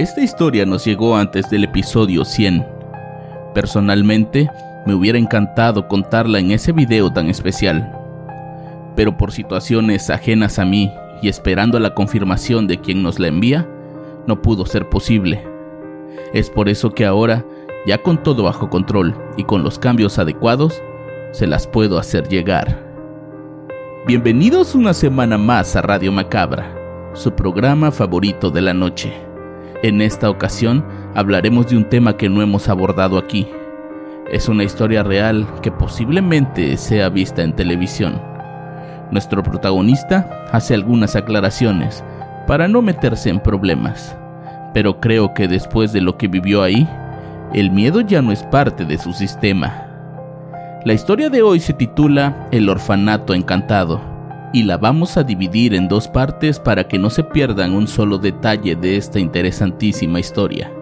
Esta historia nos llegó antes del episodio 100. Personalmente, me hubiera encantado contarla en ese video tan especial. Pero por situaciones ajenas a mí y esperando la confirmación de quien nos la envía, no pudo ser posible. Es por eso que ahora, ya con todo bajo control y con los cambios adecuados, se las puedo hacer llegar. Bienvenidos una semana más a Radio Macabra, su programa favorito de la noche. En esta ocasión hablaremos de un tema que no hemos abordado aquí. Es una historia real que posiblemente sea vista en televisión. Nuestro protagonista hace algunas aclaraciones para no meterse en problemas, pero creo que después de lo que vivió ahí, el miedo ya no es parte de su sistema. La historia de hoy se titula El orfanato encantado y la vamos a dividir en dos partes para que no se pierdan un solo detalle de esta interesantísima historia.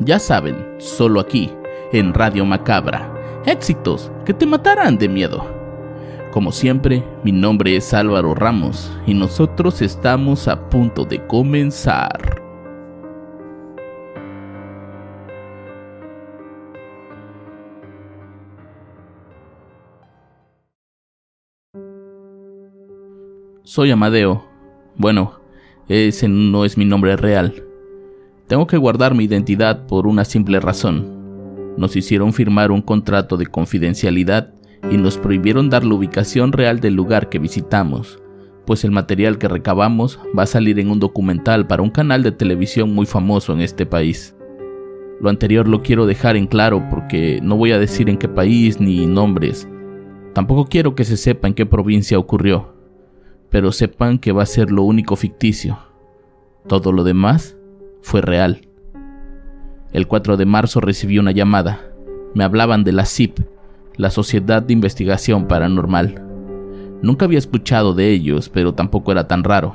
Ya saben, solo aquí, en Radio Macabra, éxitos que te matarán de miedo. Como siempre, mi nombre es Álvaro Ramos y nosotros estamos a punto de comenzar. Soy Amadeo. Bueno, ese no es mi nombre real. Tengo que guardar mi identidad por una simple razón. Nos hicieron firmar un contrato de confidencialidad y nos prohibieron dar la ubicación real del lugar que visitamos, pues el material que recabamos va a salir en un documental para un canal de televisión muy famoso en este país. Lo anterior lo quiero dejar en claro porque no voy a decir en qué país ni nombres. Tampoco quiero que se sepa en qué provincia ocurrió pero sepan que va a ser lo único ficticio. Todo lo demás fue real. El 4 de marzo recibí una llamada. Me hablaban de la CIP, la Sociedad de Investigación Paranormal. Nunca había escuchado de ellos, pero tampoco era tan raro.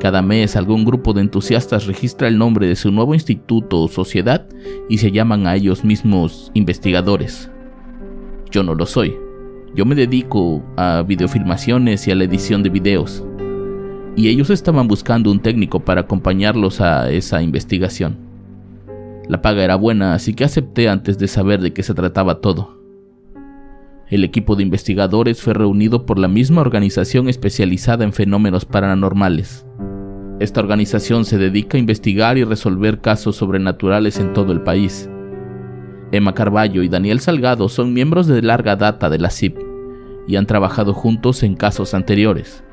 Cada mes algún grupo de entusiastas registra el nombre de su nuevo instituto o sociedad y se llaman a ellos mismos investigadores. Yo no lo soy, yo me dedico a videofilmaciones y a la edición de videos. Y ellos estaban buscando un técnico para acompañarlos a esa investigación. La paga era buena, así que acepté antes de saber de qué se trataba todo. El equipo de investigadores fue reunido por la misma organización especializada en fenómenos paranormales. Esta organización se dedica a investigar y resolver casos sobrenaturales en todo el país. Emma Carballo y Daniel Salgado son miembros de larga data de la CIP y han trabajado juntos en casos anteriores.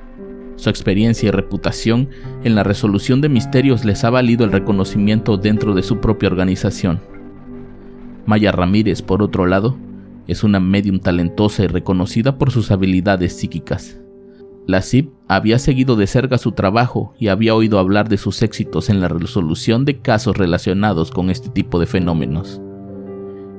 Su experiencia y reputación en la resolución de misterios les ha valido el reconocimiento dentro de su propia organización. Maya Ramírez, por otro lado, es una medium talentosa y reconocida por sus habilidades psíquicas. La CIP había seguido de cerca su trabajo y había oído hablar de sus éxitos en la resolución de casos relacionados con este tipo de fenómenos.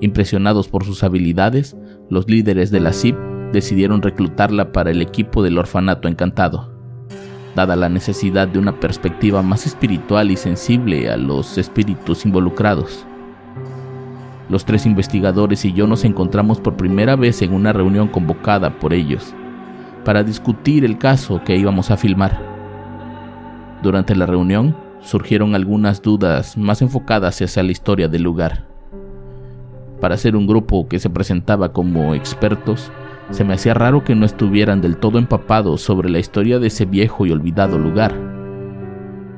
Impresionados por sus habilidades, los líderes de la CIP decidieron reclutarla para el equipo del orfanato encantado. Dada la necesidad de una perspectiva más espiritual y sensible a los espíritus involucrados. Los tres investigadores y yo nos encontramos por primera vez en una reunión convocada por ellos, para discutir el caso que íbamos a filmar. Durante la reunión surgieron algunas dudas más enfocadas hacia la historia del lugar. Para ser un grupo que se presentaba como expertos, se me hacía raro que no estuvieran del todo empapados sobre la historia de ese viejo y olvidado lugar.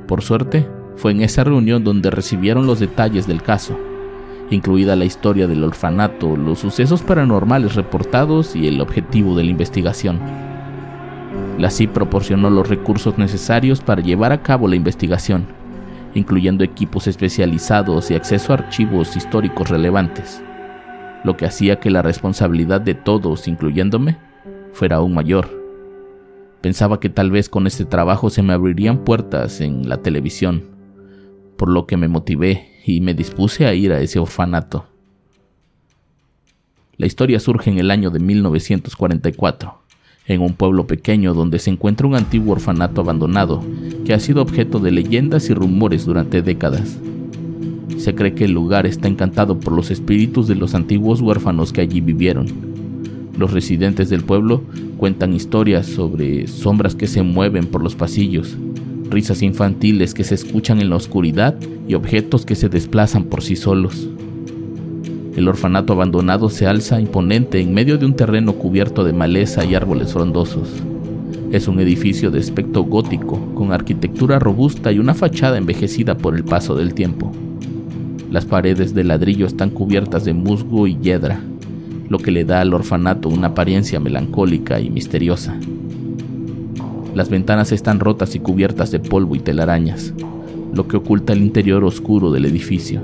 Por suerte, fue en esa reunión donde recibieron los detalles del caso, incluida la historia del orfanato, los sucesos paranormales reportados y el objetivo de la investigación. La CIP proporcionó los recursos necesarios para llevar a cabo la investigación, incluyendo equipos especializados y acceso a archivos históricos relevantes, lo que hacía que la responsabilidad de todos, incluyéndome, fuera aún mayor. Pensaba que tal vez con este trabajo se me abrirían puertas en la televisión, por lo que me motivé y me dispuse a ir a ese orfanato. La historia surge en el año de 1944, en un pueblo pequeño donde se encuentra un antiguo orfanato abandonado que ha sido objeto de leyendas y rumores durante décadas. Se cree que el lugar está encantado por los espíritus de los antiguos huérfanos que allí vivieron. Los residentes del pueblo cuentan historias sobre sombras que se mueven por los pasillos, risas infantiles que se escuchan en la oscuridad y objetos que se desplazan por sí solos. El orfanato abandonado se alza imponente en medio de un terreno cubierto de maleza y árboles frondosos. Es un edificio de aspecto gótico, con arquitectura robusta y una fachada envejecida por el paso del tiempo. Las paredes de ladrillo están cubiertas de musgo y hiedra, lo que le da al orfanato una apariencia melancólica y misteriosa. Las ventanas están rotas y cubiertas de polvo y telarañas, lo que oculta el interior oscuro del edificio.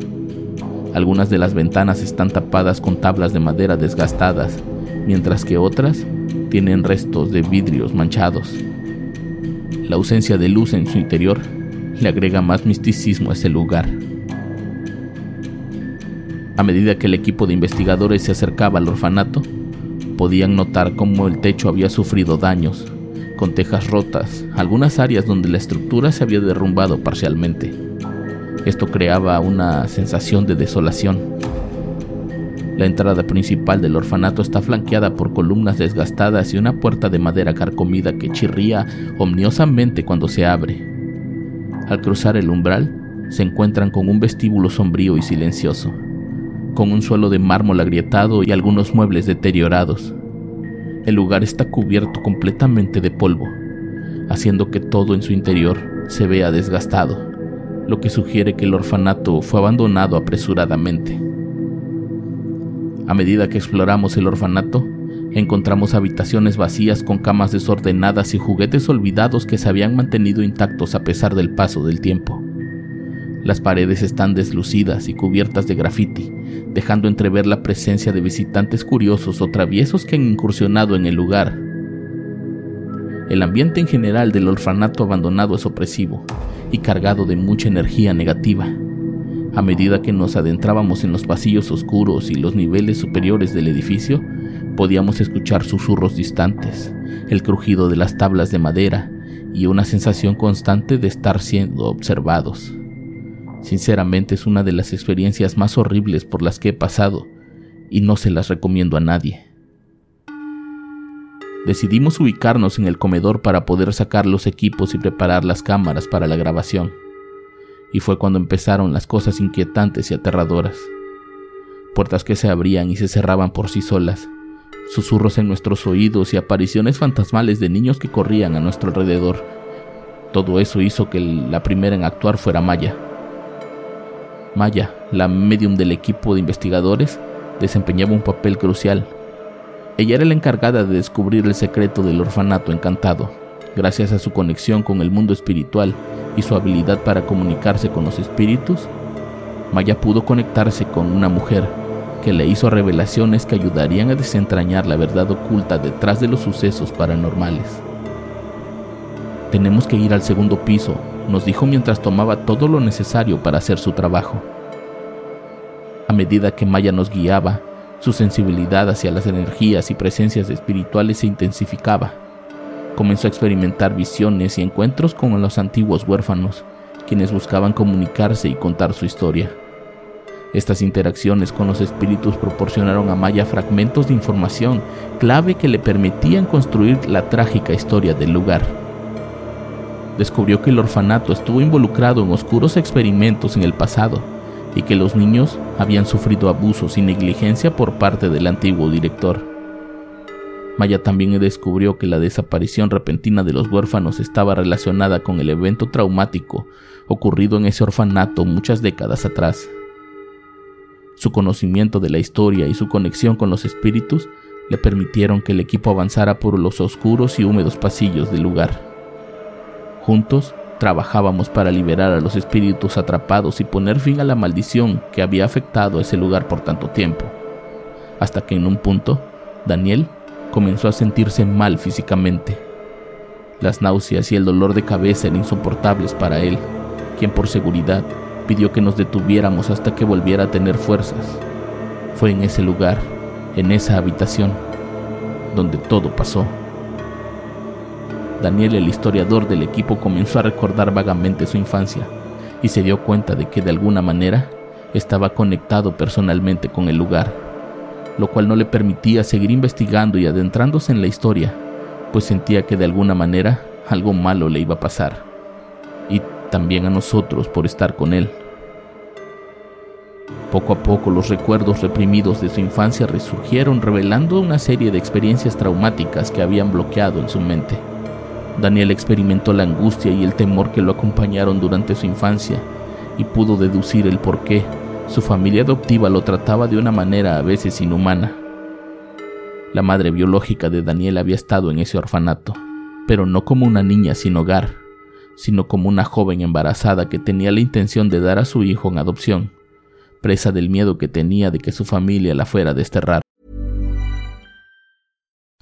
Algunas de las ventanas están tapadas con tablas de madera desgastadas, mientras que otras tienen restos de vidrios manchados. La ausencia de luz en su interior le agrega más misticismo a ese lugar. A medida que el equipo de investigadores se acercaba al orfanato, podían notar cómo el techo había sufrido daños, con tejas rotas, algunas áreas donde la estructura se había derrumbado parcialmente. Esto creaba una sensación de desolación. La entrada principal del orfanato está flanqueada por columnas desgastadas y una puerta de madera carcomida que chirría omniosamente cuando se abre. Al cruzar el umbral, se encuentran con un vestíbulo sombrío y silencioso, con un suelo de mármol agrietado y algunos muebles deteriorados. El lugar está cubierto completamente de polvo, haciendo que todo en su interior se vea desgastado lo que sugiere que el orfanato fue abandonado apresuradamente. A medida que exploramos el orfanato, encontramos habitaciones vacías con camas desordenadas y juguetes olvidados que se habían mantenido intactos a pesar del paso del tiempo. Las paredes están deslucidas y cubiertas de graffiti, dejando entrever la presencia de visitantes curiosos o traviesos que han incursionado en el lugar. El ambiente en general del orfanato abandonado es opresivo, y cargado de mucha energía negativa. A medida que nos adentrábamos en los pasillos oscuros y los niveles superiores del edificio, podíamos escuchar susurros distantes, el crujido de las tablas de madera y una sensación constante de estar siendo observados. Sinceramente es una de las experiencias más horribles por las que he pasado y no se las recomiendo a nadie. Decidimos ubicarnos en el comedor para poder sacar los equipos y preparar las cámaras para la grabación. Y fue cuando empezaron las cosas inquietantes y aterradoras. Puertas que se abrían y se cerraban por sí solas, susurros en nuestros oídos y apariciones fantasmales de niños que corrían a nuestro alrededor. Todo eso hizo que la primera en actuar fuera Maya. Maya, la medium del equipo de investigadores, desempeñaba un papel crucial ella era la encargada de descubrir el secreto del orfanato encantado. Gracias a su conexión con el mundo espiritual y su habilidad para comunicarse con los espíritus, Maya pudo conectarse con una mujer que le hizo revelaciones que ayudarían a desentrañar la verdad oculta detrás de los sucesos paranormales. Tenemos que ir al segundo piso, nos dijo mientras tomaba todo lo necesario para hacer su trabajo. A medida que Maya nos guiaba, su sensibilidad hacia las energías y presencias espirituales se intensificaba. Comenzó a experimentar visiones y encuentros con los antiguos huérfanos, quienes buscaban comunicarse y contar su historia. Estas interacciones con los espíritus proporcionaron a Maya fragmentos de información clave que le permitían construir la trágica historia del lugar. Descubrió que el orfanato estuvo involucrado en oscuros experimentos en el pasado, y que los niños habían sufrido abusos y negligencia por parte del antiguo director. Maya también descubrió que la desaparición repentina de los huérfanos estaba relacionada con el evento traumático ocurrido en ese orfanato muchas décadas atrás. Su conocimiento de la historia y su conexión con los espíritus le permitieron que el equipo avanzara por los oscuros y húmedos pasillos del lugar. Juntos Trabajábamos para liberar a los espíritus atrapados y poner fin a la maldición que había afectado a ese lugar por tanto tiempo. Hasta que en un punto, Daniel comenzó a sentirse mal físicamente. Las náuseas y el dolor de cabeza eran insoportables para él, quien por seguridad pidió que nos detuviéramos hasta que volviera a tener fuerzas. Fue en ese lugar, en esa habitación, donde todo pasó. Daniel, el historiador del equipo, comenzó a recordar vagamente su infancia y se dio cuenta de que de alguna manera estaba conectado personalmente con el lugar, lo cual no le permitía seguir investigando y adentrándose en la historia, pues sentía que de alguna manera algo malo le iba a pasar, y también a nosotros por estar con él. Poco a poco los recuerdos reprimidos de su infancia resurgieron revelando una serie de experiencias traumáticas que habían bloqueado en su mente. Daniel experimentó la angustia y el temor que lo acompañaron durante su infancia y pudo deducir el por qué su familia adoptiva lo trataba de una manera a veces inhumana. La madre biológica de Daniel había estado en ese orfanato, pero no como una niña sin hogar, sino como una joven embarazada que tenía la intención de dar a su hijo en adopción, presa del miedo que tenía de que su familia la fuera a desterrar.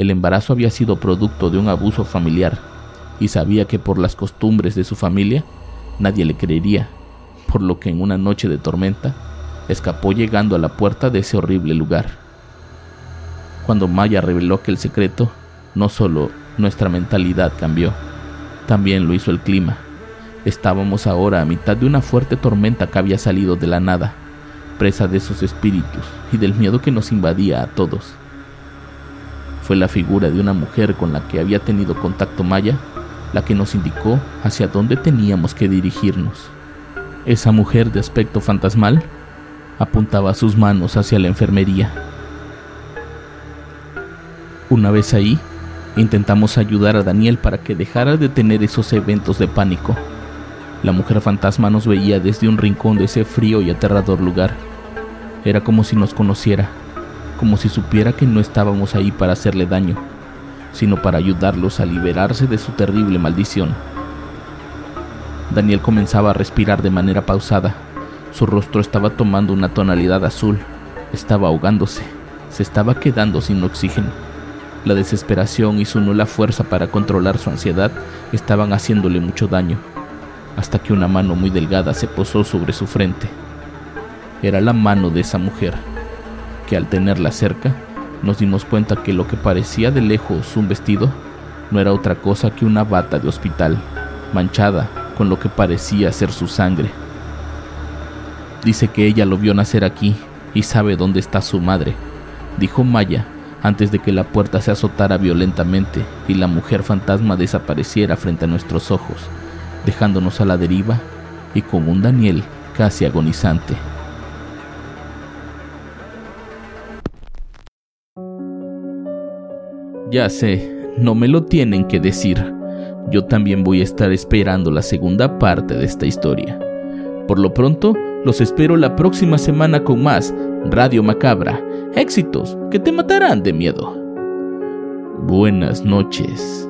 El embarazo había sido producto de un abuso familiar y sabía que por las costumbres de su familia nadie le creería, por lo que en una noche de tormenta escapó llegando a la puerta de ese horrible lugar. Cuando Maya reveló que el secreto, no solo nuestra mentalidad cambió, también lo hizo el clima. Estábamos ahora a mitad de una fuerte tormenta que había salido de la nada, presa de sus espíritus y del miedo que nos invadía a todos. Fue la figura de una mujer con la que había tenido contacto Maya la que nos indicó hacia dónde teníamos que dirigirnos. Esa mujer de aspecto fantasmal apuntaba sus manos hacia la enfermería. Una vez ahí, intentamos ayudar a Daniel para que dejara de tener esos eventos de pánico. La mujer fantasma nos veía desde un rincón de ese frío y aterrador lugar. Era como si nos conociera, como si supiera que no estábamos ahí para hacerle daño, sino para ayudarlos a liberarse de su terrible maldición. Daniel comenzaba a respirar de manera pausada. Su rostro estaba tomando una tonalidad azul. Estaba ahogándose. Se estaba quedando sin oxígeno. La desesperación y su nula fuerza para controlar su ansiedad estaban haciéndole mucho daño, hasta que una mano muy delgada se posó sobre su frente. Era la mano de esa mujer que al tenerla cerca nos dimos cuenta que lo que parecía de lejos un vestido no era otra cosa que una bata de hospital, manchada con lo que parecía ser su sangre. Dice que ella lo vio nacer aquí y sabe dónde está su madre, dijo Maya antes de que la puerta se azotara violentamente y la mujer fantasma desapareciera frente a nuestros ojos, dejándonos a la deriva y con un Daniel casi agonizante. Ya sé, no me lo tienen que decir. Yo también voy a estar esperando la segunda parte de esta historia. Por lo pronto, los espero la próxima semana con más Radio Macabra. Éxitos que te matarán de miedo. Buenas noches.